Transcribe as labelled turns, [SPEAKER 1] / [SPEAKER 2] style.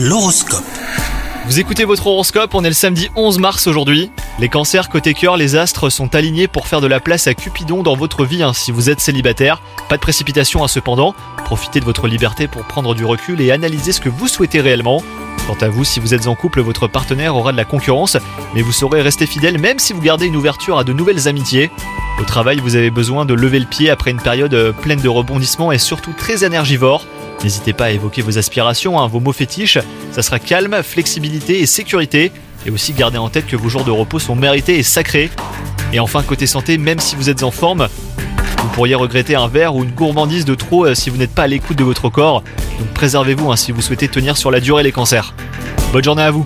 [SPEAKER 1] L'horoscope.
[SPEAKER 2] Vous écoutez votre horoscope, on est le samedi 11 mars aujourd'hui. Les cancers côté cœur, les astres sont alignés pour faire de la place à Cupidon dans votre vie hein, si vous êtes célibataire. Pas de précipitation hein, cependant, profitez de votre liberté pour prendre du recul et analyser ce que vous souhaitez réellement. Quant à vous, si vous êtes en couple, votre partenaire aura de la concurrence, mais vous saurez rester fidèle même si vous gardez une ouverture à de nouvelles amitiés. Au travail, vous avez besoin de lever le pied après une période euh, pleine de rebondissements et surtout très énergivore. N'hésitez pas à évoquer vos aspirations, hein, vos mots fétiches. Ça sera calme, flexibilité et sécurité. Et aussi gardez en tête que vos jours de repos sont mérités et sacrés. Et enfin, côté santé, même si vous êtes en forme, vous pourriez regretter un verre ou une gourmandise de trop euh, si vous n'êtes pas à l'écoute de votre corps. Donc préservez-vous hein, si vous souhaitez tenir sur la durée les cancers. Bonne journée à vous